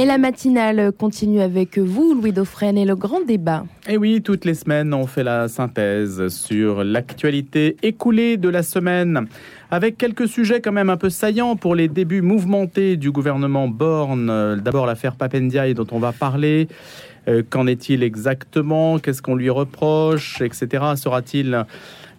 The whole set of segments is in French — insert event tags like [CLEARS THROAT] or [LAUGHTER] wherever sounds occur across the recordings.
Et la matinale continue avec vous, Louis Dauphren, et le grand débat. Et oui, toutes les semaines, on fait la synthèse sur l'actualité écoulée de la semaine, avec quelques sujets quand même un peu saillants pour les débuts mouvementés du gouvernement Borne. D'abord l'affaire Papendiaï dont on va parler. Euh, qu'en est-il exactement? Qu'est-ce qu'on lui reproche? Etc. Sera-t-il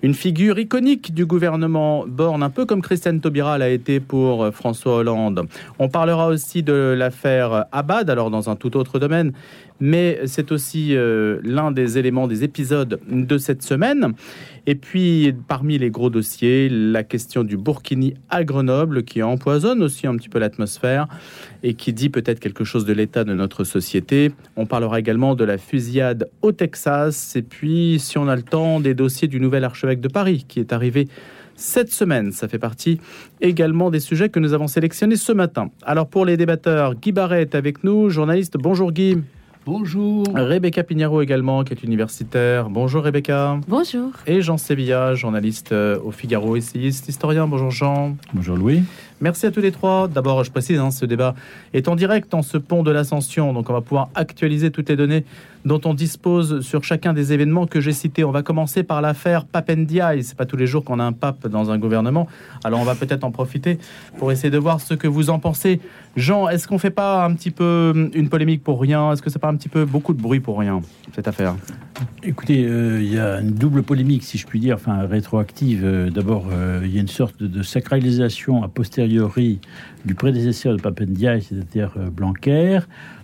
une figure iconique du gouvernement Borne, un peu comme Christiane Taubira l'a été pour euh, François Hollande. On parlera aussi de l'affaire Abad, alors dans un tout autre domaine, mais c'est aussi euh, l'un des éléments des épisodes de cette semaine. Et puis, parmi les gros dossiers, la question du Burkini à Grenoble, qui empoisonne aussi un petit peu l'atmosphère et qui dit peut-être quelque chose de l'état de notre société. On parlera également de la fusillade au Texas, et puis, si on a le temps, des dossiers du nouvel archevêque de Paris, qui est arrivé cette semaine. Ça fait partie également des sujets que nous avons sélectionnés ce matin. Alors pour les débatteurs, Guy Barret est avec nous, journaliste. Bonjour Guy. Bonjour. Rebecca Pignaro également, qui est universitaire. Bonjour Rebecca. Bonjour. Et Jean Sévilla, journaliste euh, au Figaro, essayiste, historien. Bonjour Jean. Bonjour Louis. Merci à tous les trois. D'abord, je précise, hein, ce débat est en direct en ce pont de l'Ascension, donc on va pouvoir actualiser toutes les données dont on dispose sur chacun des événements que j'ai cités. On va commencer par l'affaire Papendiaï. C'est pas tous les jours qu'on a un pape dans un gouvernement, alors on va peut-être en profiter pour essayer de voir ce que vous en pensez. Jean, est-ce qu'on fait pas un petit peu une polémique pour rien? Est-ce que c'est pas un petit peu beaucoup de bruit pour rien cette affaire? Écoutez, euh, il y a une double polémique, si je puis dire, enfin rétroactive. Euh, d'abord, euh, il y a une sorte de, sacralisation a posteriori du prédécesseur de Papendiaï, c'est-à-dire Blanquer,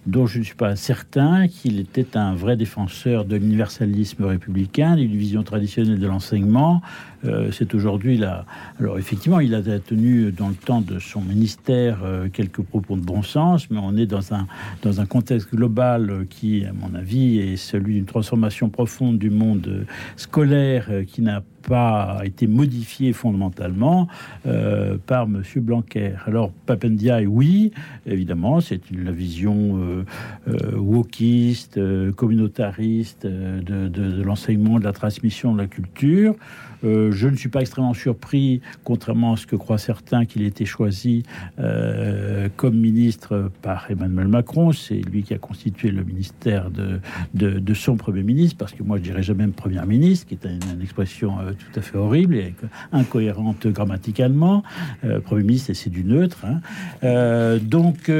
dont je ne suis pas certain qu'il était un vrai défenseur de l'universalisme républicain, d'une vision traditionnelle de l'enseignement. Euh, c'est aujourd'hui là. Alors effectivement, il a tenu dans le temps de son ministère euh, quelques propos de bon sens, mais on est dans un contexte global qui, à mon avis, est celui d'une transformation profonde du monde scolaire euh, qui n'a pas été modifié fondamentalement euh, par M. Blanquer. Alors, Papendiaï, oui, évidemment, c'est la vision euh, euh, wokiste, communautariste de l'enseignement, de la transmission de la culture. Euh, je ne suis pas extrêmement surpris, contrairement à ce que croient certains, qu'il ait été choisi euh, comme ministre par Emmanuel Macron. C'est lui qui a constitué le ministère de, de, son Premier ministre, parce que moi je dirais jamais Premier ministre, qui est une, expression euh, tout à fait horrible et incohérente grammaticalement. Premier ministre, c'est du neutre. Hein. donc,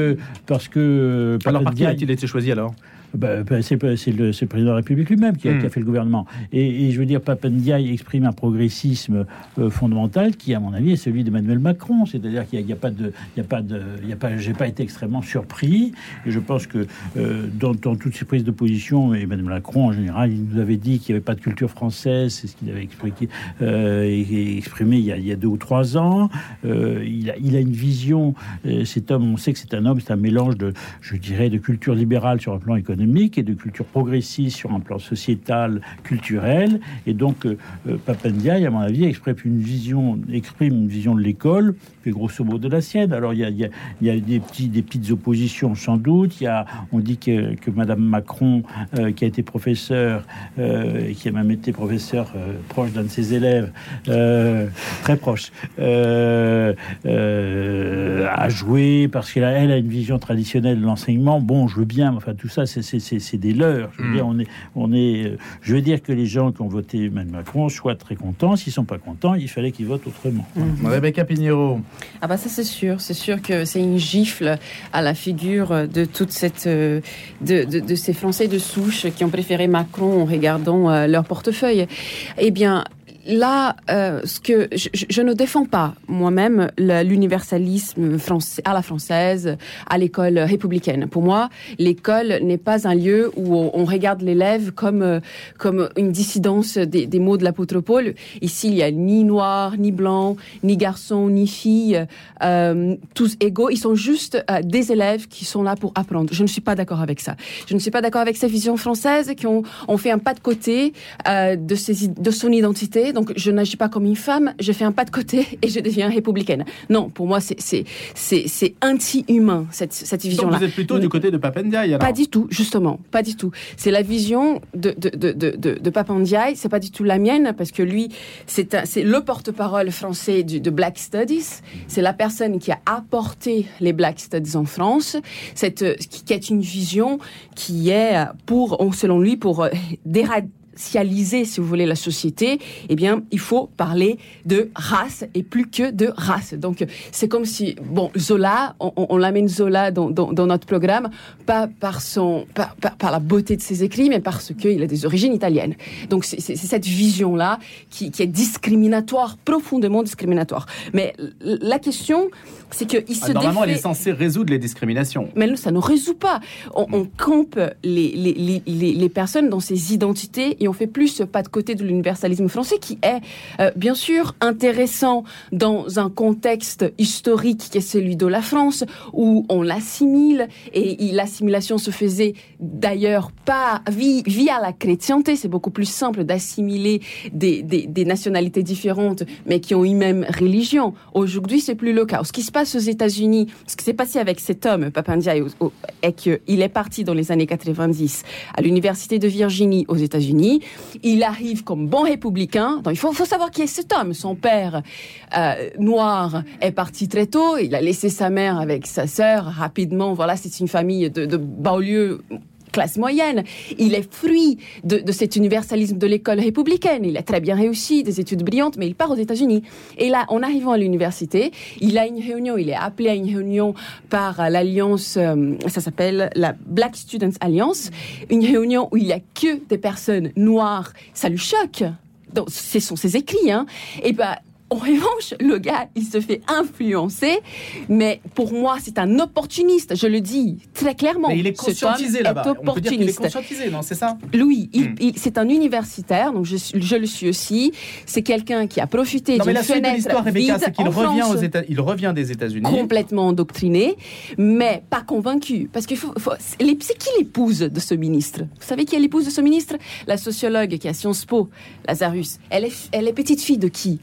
parce que... Alors par qui a-t-il été choisi alors? Bah, bah, c'est le, le, président de la République lui-même qui, a hmm. fait le gouvernement. Et, je veux dire, Papendiaï exprime un progressisme euh, fondamental qui, à mon avis, est celui d'Emmanuel Macron. C'est-à-dire qu'il n'y a, pas de, il y a pas de, il y a pas, j'ai pas été extrêmement surpris. Et je pense que euh, dans, toutes ces prises de position, Emmanuel Macron, en général, il nous avait dit qu'il n'y avait pas de culture française. C'est ce qu'il avait expliqué, euh, exprimé il y, a, il y, a, deux ou trois ans. il, a, il a une vision. cet homme, on sait que c'est un homme, c'est un mélange de, je dirais, de culture libérale sur un plan économique et de culture progressiste sur un plan sociétal, culturel. Et donc, euh, euh Papendiaï, à mon avis, exprime une vision, exprime une vision de l'école est grosso modo la sienne. Alors, il y a, des, petits, des petites oppositions, sans doute. Y a, on dit que, que Madame Macron, euh, qui a été professeur, euh, et qui a même été professeur proche d'un de ses élèves, très proche, a joué parce qu'elle a, elle a une vision traditionnelle de l'enseignement. Bon, je veux bien, enfin, tout ça, c'est c'est des leurs. Je veux, dire, mm. on est, on est, euh, je veux dire que les gens qui ont voté Emmanuel Macron soient très contents. S'ils sont pas contents, il fallait qu'ils votent autrement. Mm. Rebecca Pinheiro. Ah bah ça c'est sûr, c'est sûr que c'est une gifle à la figure de toute cette, euh, de, de, ces Français de souche qui ont préféré Macron en regardant euh, leur portefeuille. Eh bien, là, euh, ce que je, je, ne défends pas moi-même l'universalisme à la française, à l'école républicaine. Pour moi, l'école n'est pas un lieu où on, regarde l'élève comme euh, comme une dissidence des, des mots de l'apôtre Paul. Ici, il y a ni noir, ni blanc, ni garçon, ni fille, euh, tous égaux. Ils sont juste euh, des élèves qui sont là pour apprendre. Je ne suis pas d'accord avec ça. Je ne suis pas d'accord avec ces visions françaises qui ont, ont fait un pas de côté euh, de, ses, de son identité donc je n'agis pas comme une femme, je fais un pas de côté [LAUGHS] et je deviens républicaine. Non, pour moi, c'est anti-humain, cette, cette vision-là. Vous êtes plutôt du côté de Papendiaï alors Pas du tout, justement, pas du tout. C'est la vision de, de, de, de, de Papendiaï, c'est pas du tout la mienne, parce que lui, c'est le porte-parole français du, de Black Studies, c'est la personne qui a apporté les Black Studies en France, cette, qui est une vision qui est, pour, selon lui, pour euh, [LAUGHS] déradiquer si vous voulez, la société, eh bien, il faut parler de race et plus que de race. Donc, c'est comme si, bon, Zola, on, l'amène Zola dans, notre programme, pas par son, par, la beauté de ses écrits, mais parce qu'il a des origines italiennes. Donc, c'est cette vision-là qui, qui est discriminatoire, profondément discriminatoire. Mais la question, c'est qu'il se ah, Normalement, elle est censée résoudre les discriminations. Mais ça ne résout pas. On, on campe les, les, les, les, personnes dans ces identités et on fait plus pas de côté de l'universalisme français qui est euh, bien sûr intéressant dans un contexte historique qui est celui de la France où on l'assimile et l'assimilation se faisait d'ailleurs pas via la chrétienté. C'est beaucoup plus simple d'assimiler des, des, des, nationalités différentes mais qui ont une même religion. Aujourd'hui, c'est plus le cas. Ce qui se passe aux États-Unis, ce qui s'est passé avec cet homme, Papandia, est qu'il est parti dans les années 90 à l'université de Virginie aux États-Unis. Il arrive comme bon républicain. Donc, il faut, savoir qui est cet homme. Son père euh, noir est parti très tôt. Il a laissé sa mère avec sa sœur rapidement. Voilà, c'est une famille de, de banlieue classe moyenne. Il est fruit de, cet universalisme de l'école républicaine. Il a très bien réussi, des études brillantes, mais il part aux États-Unis. Et là, en arrivant à l'université, il a une réunion, il est appelé à une réunion par l'alliance, euh, ça s'appelle la Black Students Alliance, une réunion où il n'y a que des personnes noires. Ça lui choque. ce sont ses écrits, hein. Et ben, en revanche, le gars, il se fait influencer, mais pour moi, c'est un opportuniste, je le dis très clairement. Mais il est conscientisé là-bas. On peut dire qu'il est conscientisé, non C'est ça Louis, hmm. c'est un universitaire, donc je, je, le suis aussi. C'est quelqu'un qui a profité d'une fenêtre de l'histoire, Rebecca, c'est qu'il revient, aux États, il revient des États-Unis. Complètement endoctriné, mais pas convaincu. Parce faut, faut c'est qui l'épouse de ce ministre? Vous savez qui est l'épouse de ce ministre? La sociologue qui a Sciences Po, Lazarus. Elle est, elle est petite fille de qui?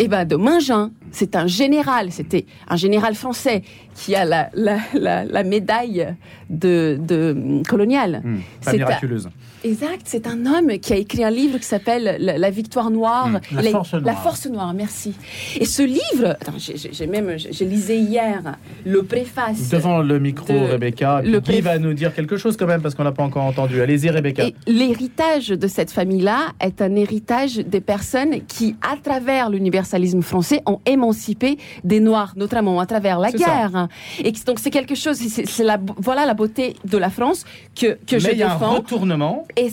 Eh ben, de Mingin, c'est un général, c'était un général français qui a la, la, médaille de, de coloniale. Hmm, c'est miraculeuse. Exact, c'est un homme qui a écrit un livre qui s'appelle la, Victoire Noire. Hmm, la, force Noire. La Force Noire, merci. Et ce livre, j'ai même, j'ai lisé hier le préface. Devant le micro, Rebecca, le qui va nous dire quelque chose quand même parce qu'on n'a pas encore entendu. Allez-y, Rebecca. L'héritage de cette famille-là est un héritage des personnes qui, à travers l'universalisme français, ont émancipé des Noirs, notamment à travers la guerre. Et donc c'est quelque chose, c'est la, voilà la beauté de la France que, que je défends. Mais il y a un retournement. Et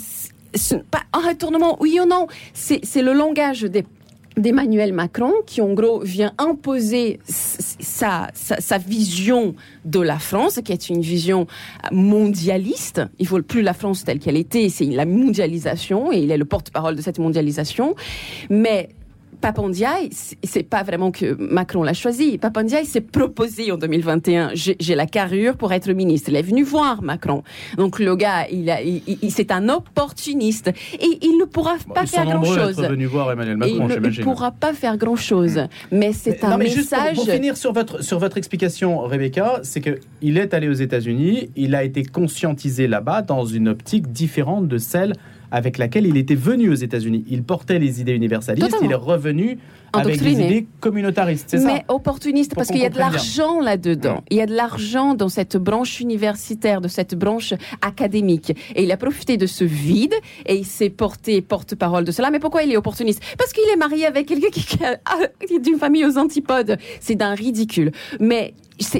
pas un retournement, oui ou non, c'est le langage d'Emmanuel Macron qui en gros vient imposer sa, sa, vision de la France, qui est une vision mondialiste. Il ne faut plus la France telle qu'elle était, c'est la mondialisation, et il est le porte-parole de cette mondialisation. Mais Papandiaï, c'est pas vraiment que Macron l'a choisi. Papandiaï s'est proposé en 2021. J'ai la carrure pour être ministre. Il est venu voir Macron. Donc le gars, il, il, c'est un opportuniste et il ne pourra pas faire grand chose. Venu voir Emmanuel Macron, il ne pourra pas faire grand chose. Mais c'est un message. pour, finir sur votre sur votre explication, Rebecca, c'est que il est allé aux États-Unis. Il a été conscientisé là-bas dans une optique différente de celle avec laquelle il était venu aux États-Unis. Il portait les idées universalistes, il est revenu avec des idées communautaristes, c'est ça Mais opportuniste, parce qu'il y a de l'argent là-dedans. Il y a de l'argent dans cette branche universitaire, de cette branche académique. Et il a profité de ce vide et il s'est porté porte-parole de cela. Mais pourquoi il est opportuniste? Parce qu'il est marié avec quelqu'un qui, [LAUGHS] qui est d'une famille aux antipodes. C'est d'un ridicule. Mais c'est,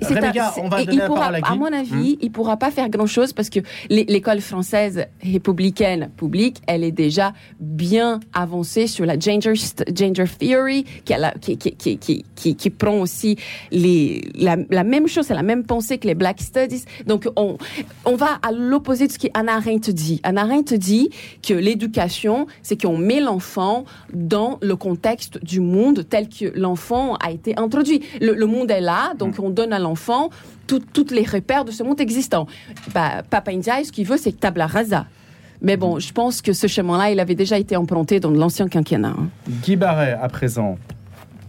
il pourra, à, mon avis, hmm. il pourra pas faire grand chose parce que l'école française républicaine publique, elle est déjà bien avancée sur la gender, gender theory, qui, a qui, qui, qui, qui, prend aussi les, la, la même chose, c'est la même pensée que les Black Studies. Donc, on, on va à l'opposé de ce qu'Anna Arendt dit. Anna Arendt dit que l'éducation, c'est qu'on met l'enfant dans le contexte du monde tel que l'enfant a été introduit. Le, le monde est là, donc hmm. on donne à l'enfant toutes les repères de ce monde existant. Bah, Papa India, ce qu'il veut, c'est tabla rasa. Mais bon, je pense que ce chemin-là, il avait déjà été emprunté dans l'ancien quinquennat. hein. Guy Barret, à présent,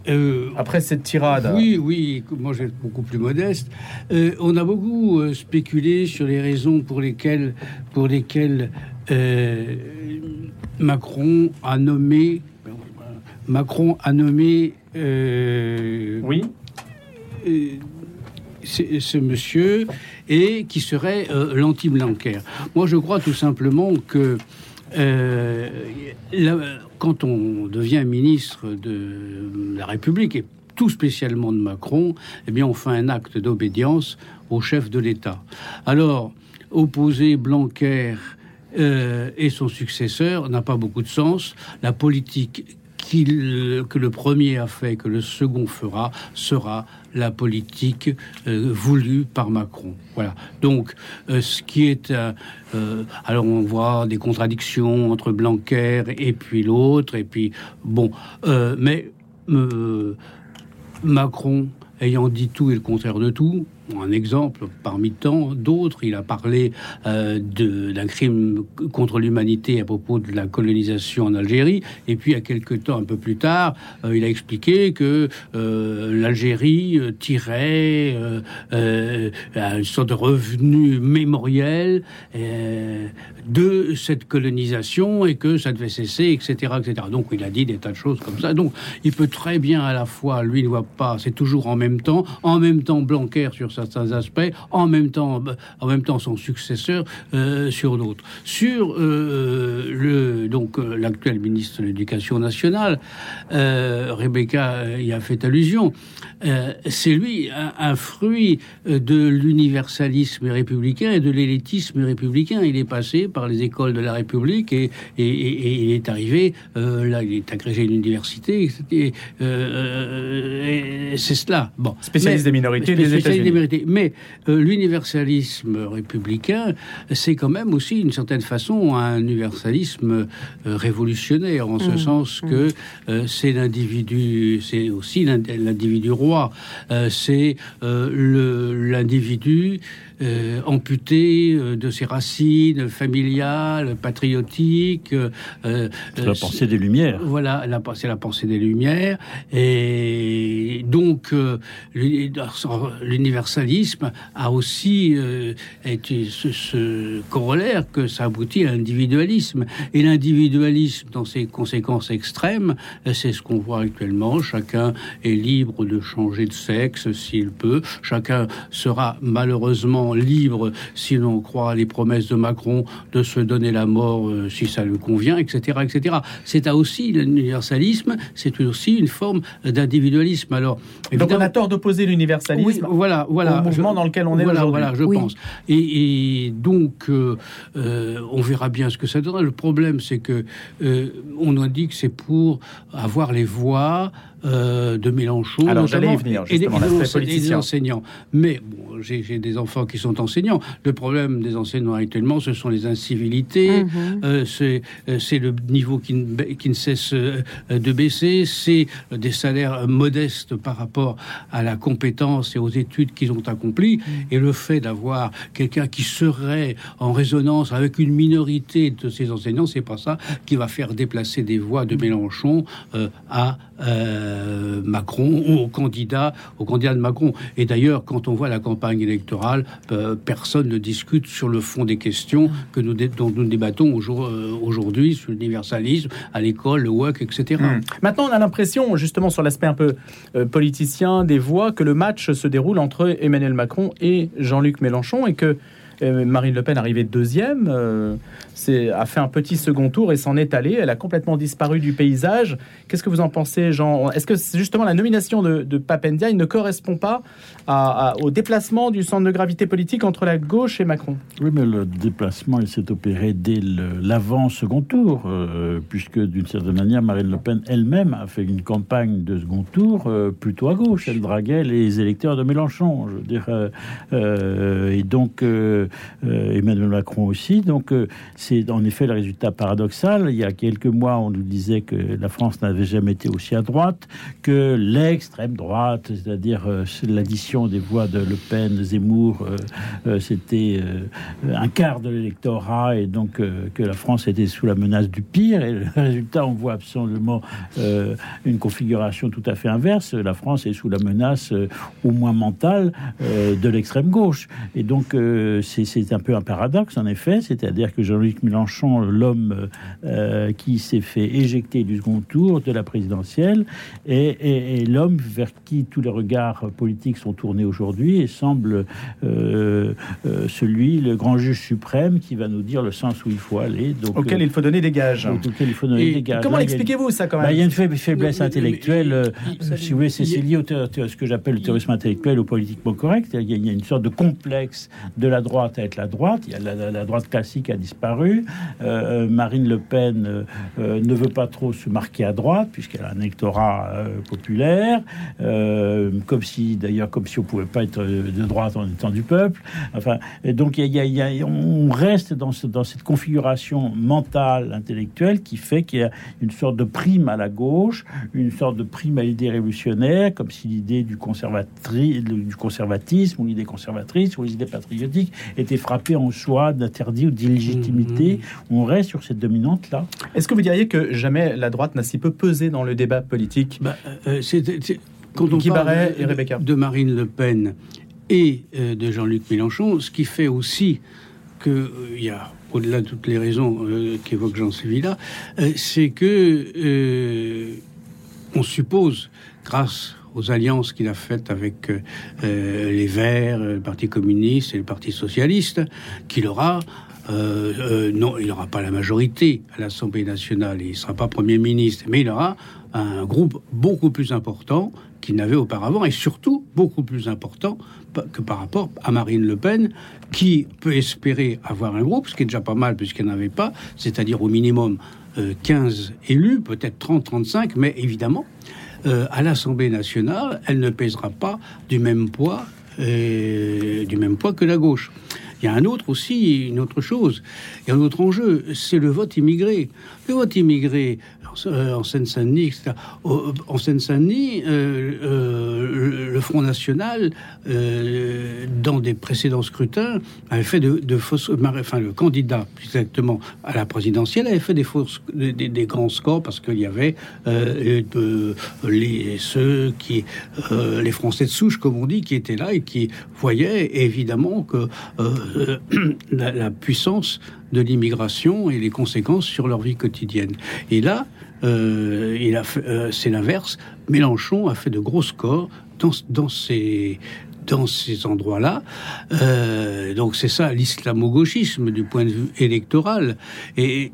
Euh, après cette tirade. Oui, oui, moi être beaucoup plus modeste. Euh, on a beaucoup euh, spéculé sur les raisons pour lesquelles, pour lesquelles euh, Macron a nommé, Macron a nommé euh, Oui. Ce, monsieur et qui serait euh, l'anti-Blanquer. Moi, je crois tout simplement que euh, quand on devient ministre de la République et tout spécialement de Macron, eh bien, on fait un acte d'obédience au chef de l'État. Alors, opposer Blanquer euh, et son successeur n'a pas beaucoup de sens. La politique que le premier a fait, que le second fera, sera la politique euh, voulue par Macron. Voilà. Donc, euh, ce qui est, euh, alors on voit des contradictions entre Blanquer et puis l'autre, et puis bon, mais Macron ayant dit tout et le contraire de tout. Un exemple parmi tant d'autres, il a parlé euh, d'un crime contre l'humanité à propos de la colonisation en Algérie. Et puis, à quelques temps, un peu plus tard, euh, il a expliqué que euh, l'Algérie euh, tirait une sorte de revenu mémoriel de cette colonisation et que ça devait cesser, etc., etc. Donc, il a dit des tas de choses comme ça. Donc, il peut très bien à la fois, lui ne voit pas, c'est toujours en même temps, en même temps Blanquer sur certains aspects, en même temps, en même temps son successeur euh, sur d'autres. Sur euh, le donc euh, l'actuel ministre de l'Éducation nationale, euh, Rebecca y a fait allusion. C'est lui un, un fruit de l'universalisme républicain et de l'élitisme républicain. Il est passé par les écoles de la République et, et, et- et il est arrivé là, il est agrégé à l'université. et, et c'est cela. Bon, Spécialiste Mais- des minorités des spécialiste États-Unis. Mais euh, l'universalisme républicain, c'est quand même aussi, d'une certaine façon, un universalisme euh, révolutionnaire, en ce sens que euh, c'est l'individu, c'est aussi l'indi- l'individu roi, c'est l'individu euh, amputé euh, de ses racines familiales, patriotiques. euh, C'est la euh, pensée des Lumières. voilà, c'est la pensée des Lumières. Et donc, l'uni- l'universalisme a aussi été ce, ce corollaire que ça aboutit à l'individualisme. Et l'individualisme, dans ses conséquences extrêmes, c'est ce qu'on voit actuellement. Chacun est libre de changer de sexe s'il peut. Chacun sera malheureusement libre, si l'on croit les promesses de Macron, de se donner la mort euh, si ça lui convient, etc., etc. C'est à aussi l'universalisme, c'est aussi une forme d'individualisme. Alors, Donc on a tort d'opposer l'universalisme oui, voilà, voilà. au mouvement Je- dans lequel on est voilà, aujourd'hui. Voilà, je Oui. pense. Et, et donc, euh, euh, on verra bien ce que ça donnera. Le problème, c'est que euh, on a dit que c'est pour avoir les voix euh, de Mélenchon. Alors, j'allais y venir, et des- justement, et des et des enseignants. Mais bon, j'ai des enfants qui sont enseignants. Le problème des enseignants actuellement, ce sont les incivilités. Mhm. Euh, c'est euh, c'est le niveau qui ne, ba- qui ne cesse de baisser, c'est des salaires modestes par rapport à la compétence et aux études qu'ils ont accomplies, et le fait d'avoir quelqu'un qui serait en résonance avec une minorité de ces enseignants, c'est pas ça qui va faire déplacer des voix de Mélenchon euh, à euh, Macron ou au candidat, au candidat de Macron. Et d'ailleurs, quand on voit la campagne électorale, euh, personne ne discute sur le fond des questions que nous dont nous débattons euh, aujourd'hui sur l'universalisme, à l'école, le WAC, etc. Hmm. Maintenant, on a l'impression, justement, sur l'aspect un peu euh, politicien des voix, que le match se déroule entre Emmanuel Macron et Jean-Luc Mélenchon et que euh, Marine Le Pen, arrivée deuxième, euh, a fait un petit second tour et s'en est allée. Elle a complètement disparu du paysage. Qu'est-ce que vous en pensez, Jean? Est-ce que justement la nomination de, de Papendia ne correspond pas au déplacement du centre de gravité politique entre la gauche et Macron Oui, mais le déplacement, il s'est opéré dès l'avant-second tour, euh, puisque d'une certaine manière, Marine Le Pen elle-même a fait une campagne de second tour euh, plutôt à gauche. Elle draguait les électeurs de Mélenchon, je veux dire. euh, et donc, Emmanuel Macron aussi. Donc c'est en effet le résultat paradoxal. Il y a quelques mois, on nous disait que la France n'avait jamais été aussi à droite, que l'extrême droite, c'est-à-dire l'addition des voix de Le Pen, Zemmour, c'était un quart de l'électorat et donc que la France était sous la menace du pire. Et le [LAUGHS] résultat, on voit absolument une configuration tout à fait inverse. La France est sous la menace, euh, au moins mentale, euh, de l'extrême gauche. Et donc, euh, c'est un peu un paradoxe, en effet. C'est-à-dire que Jean-Luc Mélenchon, l'homme qui s'est fait éjecter du second tour de la présidentielle, est, l'homme vers qui tous les regards politiques sont tournés aujourd'hui et semble celui, le grand juge suprême, qui va nous dire le sens où il faut aller. Donc, auquel il faut donner des gages. Auquel il faut donner des gages. Comment expliquez-vous ça quand même bah, Il y a une faiblesse intellectuelle. si vous voulez, c'est lié au ce que j'appelle le terrorisme intellectuel ou politiquement correct. Il y a une sorte de complexe de la droite à être la droite. Il y a la, droite classique a disparu. Euh, Marine Le Pen euh, euh, ne veut pas trop se marquer à droite puisqu'elle a un électorat populaire, comme si d'ailleurs comme si on pouvait pas être de droite en étant du peuple. Enfin, donc il y, a, on reste dans, dans cette configuration mentale, intellectuelle qui fait qu'il y a une sorte de prime à la gauche, une sorte de prime à l'idée révolutionnaire, comme si l'idée du, du conservatisme ou l'idée conservatrice ou les idées patriotiques était frappée en soi d'interdit ou d'illégitimité. Mmh. On reste sur cette dominante-là. Est-ce que vous diriez que jamais la droite n'a si peu pesé dans le débat politique? Bah, euh, Quand on parle de, et Rebecca. de Marine Le Pen et euh, de Jean-Luc Mélenchon, ce qui fait aussi qu'il euh, y a au-delà de toutes les raisons qu'évoque Jean Sévilla, c'est que on suppose, grâce aux alliances qu'il a faites avec euh, euh, les Verts, le Parti communiste et le Parti socialiste, qu'il aura euh, non, il n'aura pas la majorité à l'Assemblée nationale, il ne sera pas Premier ministre, mais il aura un groupe beaucoup plus important qu'il n'avait auparavant, et surtout beaucoup plus important que par rapport à Marine Le Pen, qui peut espérer avoir un groupe, ce qui est déjà pas mal puisqu'elle n'avait pas, c'est-à-dire au minimum 15 élus, peut-être 30, 35, mais évidemment, euh, à l'Assemblée nationale, elle ne pèsera pas du même poids, euh, du même poids que la gauche. Il y a un autre aussi, une autre chose, il y a un autre enjeu, c'est le vote immigré. Le vote immigré, euh, en Seine-Saint-Denis, etc. En Seine-Saint-Denis, euh, euh, le Front National, dans des précédents scrutins, avait fait de, fausses. Enfin, le candidat, exactement, à la présidentielle, avait fait des, fausses, des, grands scores parce qu'il y avait les, ceux qui. les Français de souche, comme on dit, qui étaient là et qui voyaient évidemment que [CLEARS THROAT] la puissance de l'immigration et les conséquences sur leur vie quotidienne. Et là, euh, euh, c'est l'inverse. Mélenchon a fait de gros scores dans, ces dans ces endroits-là. Euh, donc c'est ça l'islamo-gauchisme du point de vue électoral. Et,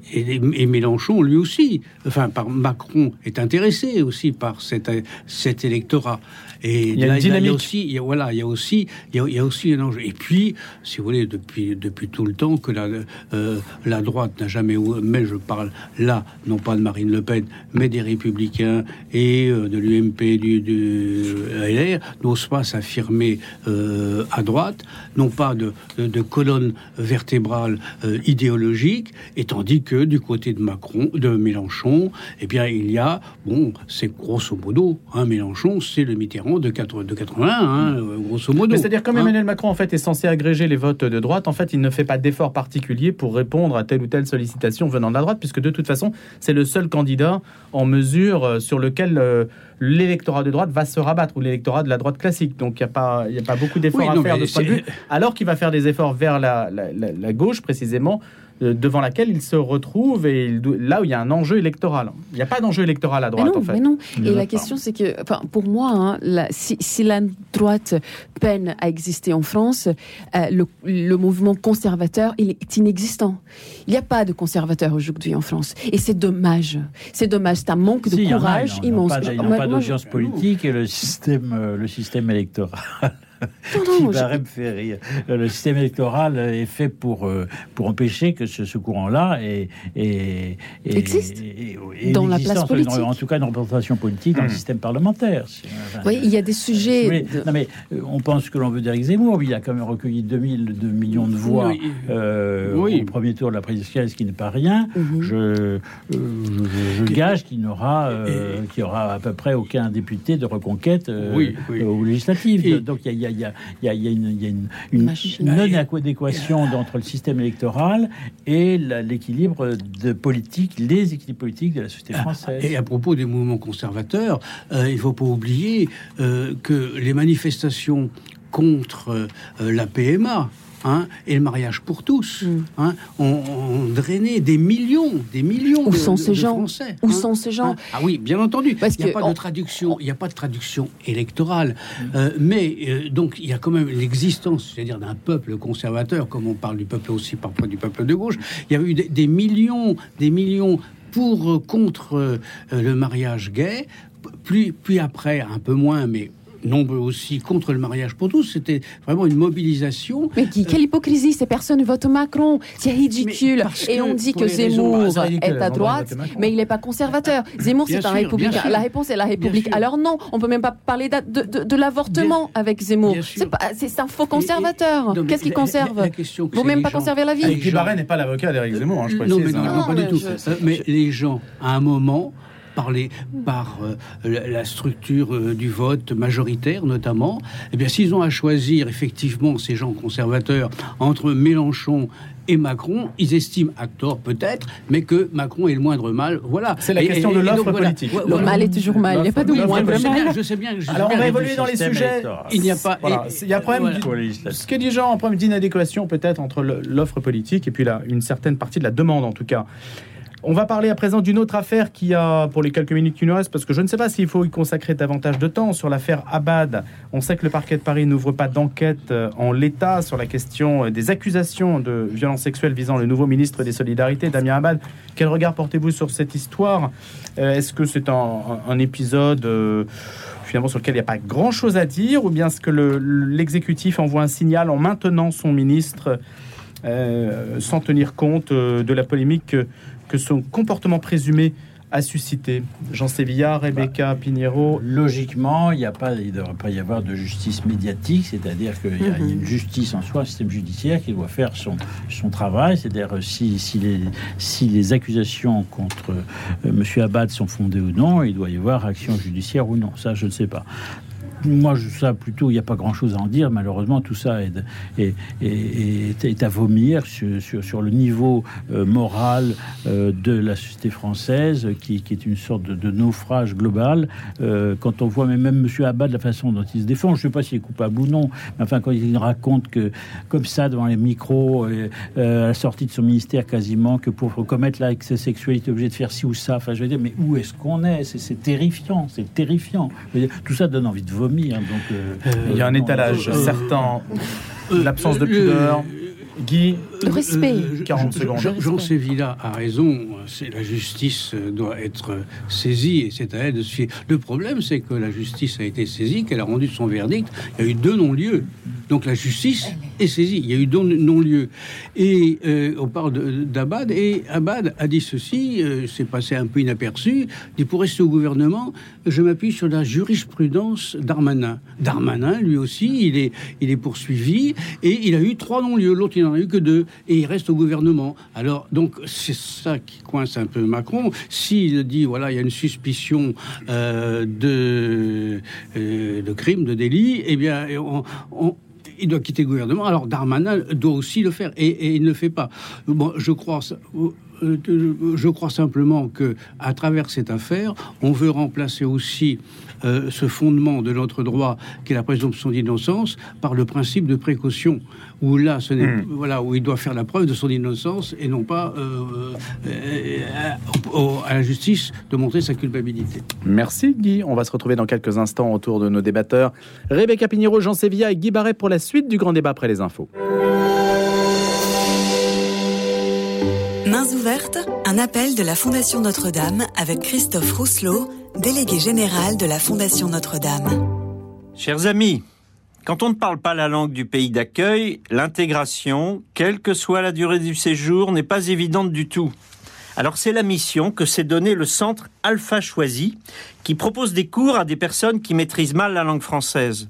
Mélenchon, lui aussi, enfin par Macron, est intéressé aussi par cet électorat. Et il y a, il y a aussi, il y a, voilà, il y a aussi, il y a, aussi un enjeu. Et puis, si vous voulez, depuis depuis tout le temps que la euh, la droite n'a jamais, mais je parle là, non pas de Marine Le Pen, mais des Républicains et euh, de l'UMP, du, du LR, n'ose pas s'affirmer euh, à droite, non pas de, de, colonne vertébrale idéologique, et tandis que du côté de Macron, de Mélenchon, eh bien, il y a, bon, c'est grosso modo, hein, Mélenchon, c'est le Mitterrand de, 81, hein, grosso modo. C'est-à-dire, comme hein. Emmanuel Macron en fait est censé agréger les votes de droite, en fait, il ne fait pas d'effort particulier pour répondre à telle ou telle sollicitation venant de la droite, puisque de toute façon, c'est le seul candidat en mesure euh, sur lequel euh, l'électorat de droite va se rabattre, ou l'électorat de la droite classique. Donc, il n'y a, pas, a pas beaucoup d'efforts à faire de ce point de vue, alors qu'il va faire des efforts vers la, la gauche, précisément devant laquelle il se retrouve et là où il y a un enjeu électoral. Il n'y a pas d'enjeu électoral à droite, en fait. Mais non. Et la question, c'est que, enfin, pour moi, hein, si, la droite peine à exister en France, euh, le, mouvement conservateur il est inexistant. Il n'y a pas de conservateur aujourd'hui en France. Et c'est dommage. C'est dommage. C'est un manque de courage immense. Il n'y a pas, d'audience politique et le système, euh, le système électoral qui va me faire rire. Le système électoral est fait pour, euh, pour empêcher que ce, ce courant-là et, et, existe dans la place politique. En, tout cas, une représentation politique dans le hmm. système parlementaire. oui, il y a des sujets. Non, mais euh, on pense que l'on veut d'Éric Zemmour. Il a quand même recueilli 2000 2 millions de voix euh, au premier tour de la présidentielle, ce qui n'est pas rien. Mhm. Je, je, gage qu'il n'aura qu'il y aura à peu près aucun député de reconquête au législatif. Donc il y a, y a il y a, une, non-adéquation entre le système électoral et l'équilibre de politique, les équilibres politiques de la société ah, française. Et à propos des mouvements conservateurs, euh, il ne faut pas oublier euh, que les manifestations contre euh, la PMA, Hein, et le mariage pour tous mm. hein, ont, drainé des millions, des millions de, sont ces gens Français. Où hein. sont ces gens Ah oui, bien entendu. Parce il n'y a pas de traduction, il n'y a pas de traduction électorale, mm. euh, mais euh, donc il y a quand même l'existence, c'est-à-dire d'un peuple conservateur, comme on parle du peuple aussi parfois du peuple de gauche. Il y a eu des, millions, des millions pour euh, contre le mariage gay. Puis, puis après, un peu moins, mais nombreux aussi contre le mariage pour tous. C'était vraiment une mobilisation. Mais quelle hypocrisie Ces personnes votent Macron. C'est ridicule. Et on dit que Zemmour est à droite, mais il n'est pas conservateur. Zemmour, c'est un républicain. La réponse est la République. Alors non, on peut même pas parler de, de, l'avortement avec Zemmour. C'est un faux conservateur. Qu'est-ce qu'il conserve Vous même pas conserver la vie. Guy Barret n'est pas l'avocat d'Éric Zemmour, hein, je précise. Non, mais non, pas du tout. Mais les gens, à un moment, par, par euh, la, structure euh, du vote majoritaire notamment, eh bien s'ils ont à choisir effectivement ces gens conservateurs entre Mélenchon et Macron, ils estiment à tort peut-être, mais que Macron est le moindre mal. Voilà. C'est la question de l'offre politique. Le mal est toujours mal. Il n'y a pas de moindre mal. Je sais bien. Alors on va évoluer dans les sujets. Il n'y a pas. Il y a un problème. Ce qui est déjà un problème d'inadéquation peut-être entre l'offre politique et puis là une certaine partie de la demande en tout cas. On va parler à présent d'une autre affaire qui a, pour les quelques minutes qui nous restent, parce que je ne sais pas s'il faut y consacrer davantage de temps, sur l'affaire Abad. On sait que le parquet de Paris n'ouvre pas d'enquête euh, en l'état sur la question euh, des accusations de violences sexuelles visant le nouveau ministre des Solidarités, Damien Abad. Quel regard portez-vous sur cette histoire? Euh, Est-ce que c'est un, épisode finalement sur lequel il n'y a pas grand-chose à dire, ou bien est-ce que l'exécutif envoie un signal en maintenant son ministre sans tenir compte de la polémique que son comportement présumé a suscité Jean Sévillard, Rebecca bah, Pinheiro Logiquement, il, y a pas, il ne devrait pas y avoir de justice médiatique, c'est-à-dire qu'il y, a mhm. une justice en soi, un système judiciaire qui doit faire son, son travail, c'est-à-dire si, si, les, si les accusations contre euh, M. Abad sont fondées ou non, il doit y avoir action judiciaire ou non. Ça, je ne sais pas moi, je, ça plutôt, il n'y a pas grand-chose à en dire. Malheureusement, tout ça est, est, à vomir sur, sur, le niveau euh, moral euh, de la société française, qui, qui, est une sorte de, naufrage global. Euh, quand on voit même, même. Abad, la façon dont il se défend, je sais pas s'il est coupable ou non, mais enfin, quand il raconte que, comme ça, devant les micros, à la sortie de son ministère, quasiment, que pour commettre l'acte sexualité, obligé de faire ci ou ça. Enfin, je veux dire, mais où est-ce qu'on est, C'est terrifiant, c'est terrifiant. tout ça donne envie de vomir. Hein, donc, euh, il y a un étalage euh, certain, euh, l'absence de pudeur. Guy, le respect. 40 secondes. Jean, Jean Sévilla a raison. C'est la justice doit être saisie et c'est à elle de suivre. Le problème, c'est que la justice a été saisie, qu'elle a rendu son verdict. Il y a eu deux non-lieux. Donc la justice est saisie. Il y a eu deux non-lieux. Et on parle d'Abad et Abad a dit ceci. c'est passé un peu inaperçu. Il dit pour rester au gouvernement, je m'appuie sur la jurisprudence d'Armanin. Darmanin, lui aussi, il est, il est poursuivi et il a eu trois non-lieux. L'autre, il n'en a eu que deux et il reste au gouvernement. Alors, donc, c'est ça qui coince un peu Macron. S'il dit, voilà, il y a une suspicion euh, de, euh, de crime, de délit, eh bien, on, il doit quitter le gouvernement. Alors Darmanin doit aussi le faire et, il ne le fait pas. Bon, je crois euh, je crois simplement que, à travers cette affaire, on veut remplacer aussi euh, ce fondement de notre droit, qui est la présomption d'innocence, par le principe de précaution, où là, ce n'est, hmm. voilà, où il doit faire la preuve de son innocence et non pas euh, à, la justice de montrer sa culpabilité. Merci Guy. On va se retrouver dans quelques instants autour de nos débatteurs Rebecca Pinheiro, Jean Sévilla et Guy Barret pour la suite du grand débat après les infos. Un appel de la Fondation Notre-Dame avec Christophe Rousselot, délégué général de la Fondation Notre-Dame. Chers amis, Quand on ne parle pas la langue du pays d'accueil, l'intégration, quelle que soit la durée du séjour, n'est pas évidente du tout. Alors c'est la mission que s'est donnée le centre Alpha Choisi, qui propose des cours à des personnes qui maîtrisent mal la langue française.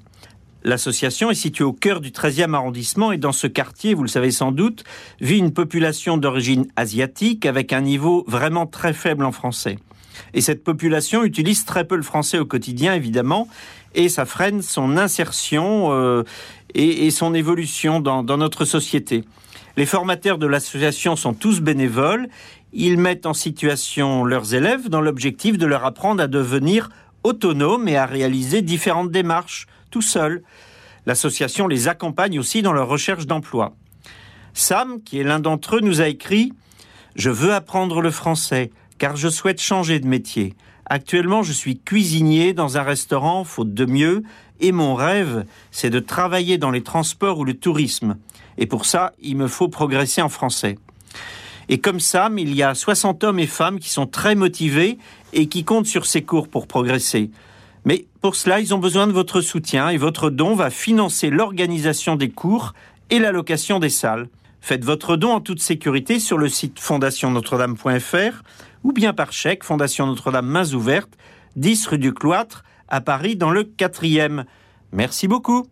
L'association est située au cœur du 13e arrondissement et dans ce quartier, vous le savez sans doute, vit une population d'origine asiatique avec un niveau vraiment très faible en français. Et cette population utilise très peu le français au quotidien, évidemment, et ça freine son insertion euh, et, son évolution dans, dans notre société. Les formateurs de l'association sont tous bénévoles. Ils mettent en situation leurs élèves dans l'objectif de leur apprendre à devenir autonomes et à réaliser différentes démarches tout seuls. L'association les accompagne aussi dans leur recherche d'emploi. Sam, qui est l'un d'entre eux, nous a écrit Je veux apprendre le français car je souhaite changer de métier. Actuellement, je suis cuisinier dans un restaurant, faute de mieux, et mon rêve, c'est de travailler dans les transports ou le tourisme. Et pour ça, il me faut progresser en français. Et comme Sam, il y a 60 hommes et femmes qui sont très motivés et qui comptent sur ces cours pour progresser. Mais pour cela, ils ont besoin de votre soutien et votre don va financer l'organisation des cours et l'allocation des salles. Faites votre don en toute sécurité sur le site fondationnotre-dame.fr ou bien par chèque Fondation Notre-Dame Mains Ouvertes, 10 rue du Cloître, à Paris dans le 4e. Merci beaucoup.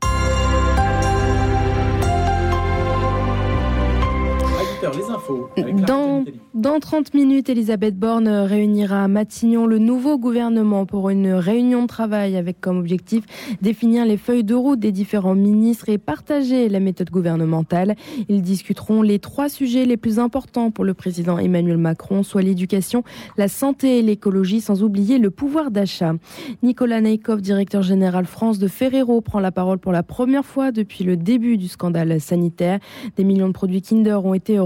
Dans, dans 30 minutes, Elisabeth Borne réunira à Matignon le nouveau gouvernement pour une réunion de travail avec comme objectif définir les feuilles de route des différents ministres et partager la méthode gouvernementale. Ils discuteront les trois sujets les plus importants pour le président Emmanuel Macron, soit l'éducation, la santé et l'écologie, sans oublier le pouvoir d'achat. Nicolas Neikov, directeur général France de Ferrero, prend la parole pour la première fois depuis le début du scandale sanitaire. Des millions de produits Kinder ont été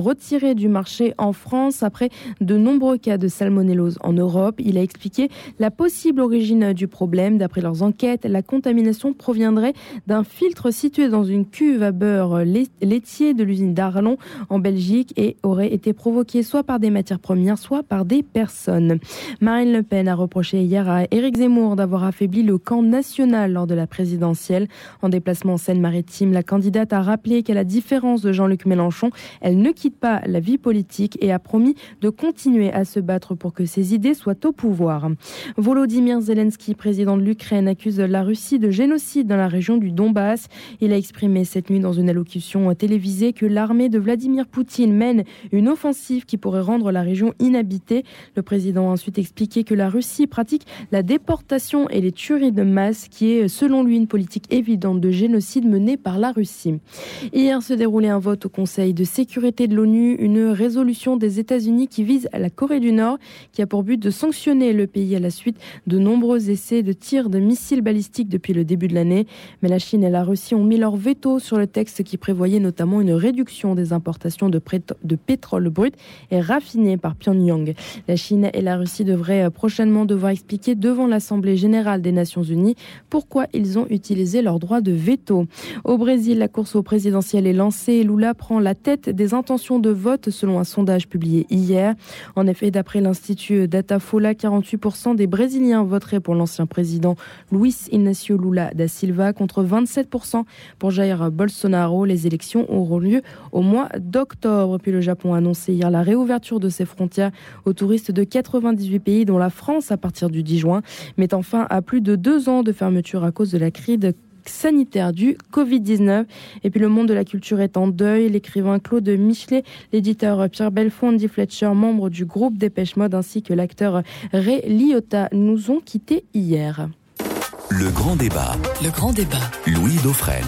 du marché en France après de nombreux cas de salmonellose en Europe. Il a expliqué la possible origine du problème. D'après leurs enquêtes, la contamination proviendrait d'un filtre situé dans une cuve à beurre laitier de l'usine d'Arlon en Belgique et aurait été provoquée soit par des matières premières, soit par des personnes. Marine Le Pen a reproché hier à Éric Zemmour d'avoir affaibli le camp national lors de la présidentielle. En déplacement en Seine-Maritime, la candidate a rappelé qu'à la différence de Jean-Luc Mélenchon, elle ne quitte pas la vie politique et a promis de continuer à se battre pour que ses idées soient au pouvoir. Volodymyr Zelensky, président de l'Ukraine, accuse la Russie de génocide dans la région du Donbass. Il a exprimé cette nuit dans une allocution télévisée que l'armée de Vladimir Poutine mène une offensive qui pourrait rendre la région inhabitée. Le président a ensuite expliqué que la Russie pratique la déportation et les tueries de masse, qui est selon lui une politique évidente de génocide menée par la Russie. Hier se déroulait un vote au Conseil de sécurité de l'ONU, une résolution des États-Unis qui vise la Corée du Nord, qui a pour but de sanctionner le pays à la suite de nombreux essais de tir de missiles balistiques depuis le début de l'année. Mais la Chine et la Russie ont mis leur veto sur le texte qui prévoyait notamment une réduction des importations de, pétrole brut et raffiné par Pyongyang. La Chine et la Russie devraient prochainement devoir expliquer devant l'Assemblée générale des Nations unies pourquoi ils ont utilisé leur droit de veto. Au Brésil, la course au présidentiel est lancée. Lula prend la tête des intentions de vote selon un sondage publié hier. En effet, d'après l'Institut Datafola, 48% des Brésiliens voteraient pour l'ancien président Luis Inácio Lula da Silva contre 27% pour Jair Bolsonaro. Les élections auront lieu au mois d'octobre. Puis le Japon a annoncé hier la réouverture de ses frontières aux touristes de 98 pays, dont la France à partir du 10 juin, mettant fin à plus de deux ans de fermeture à cause de la crise sanitaire du Covid-19. Et puis le monde de la culture est en deuil. L'écrivain Claude Michelet, l'éditeur Pierre Belfond, Andy Fletcher, membre du groupe Dépêche Mode, ainsi que l'acteur Ray Liotta nous ont quittés hier. Le grand débat. Le grand débat. Louis Dauphren.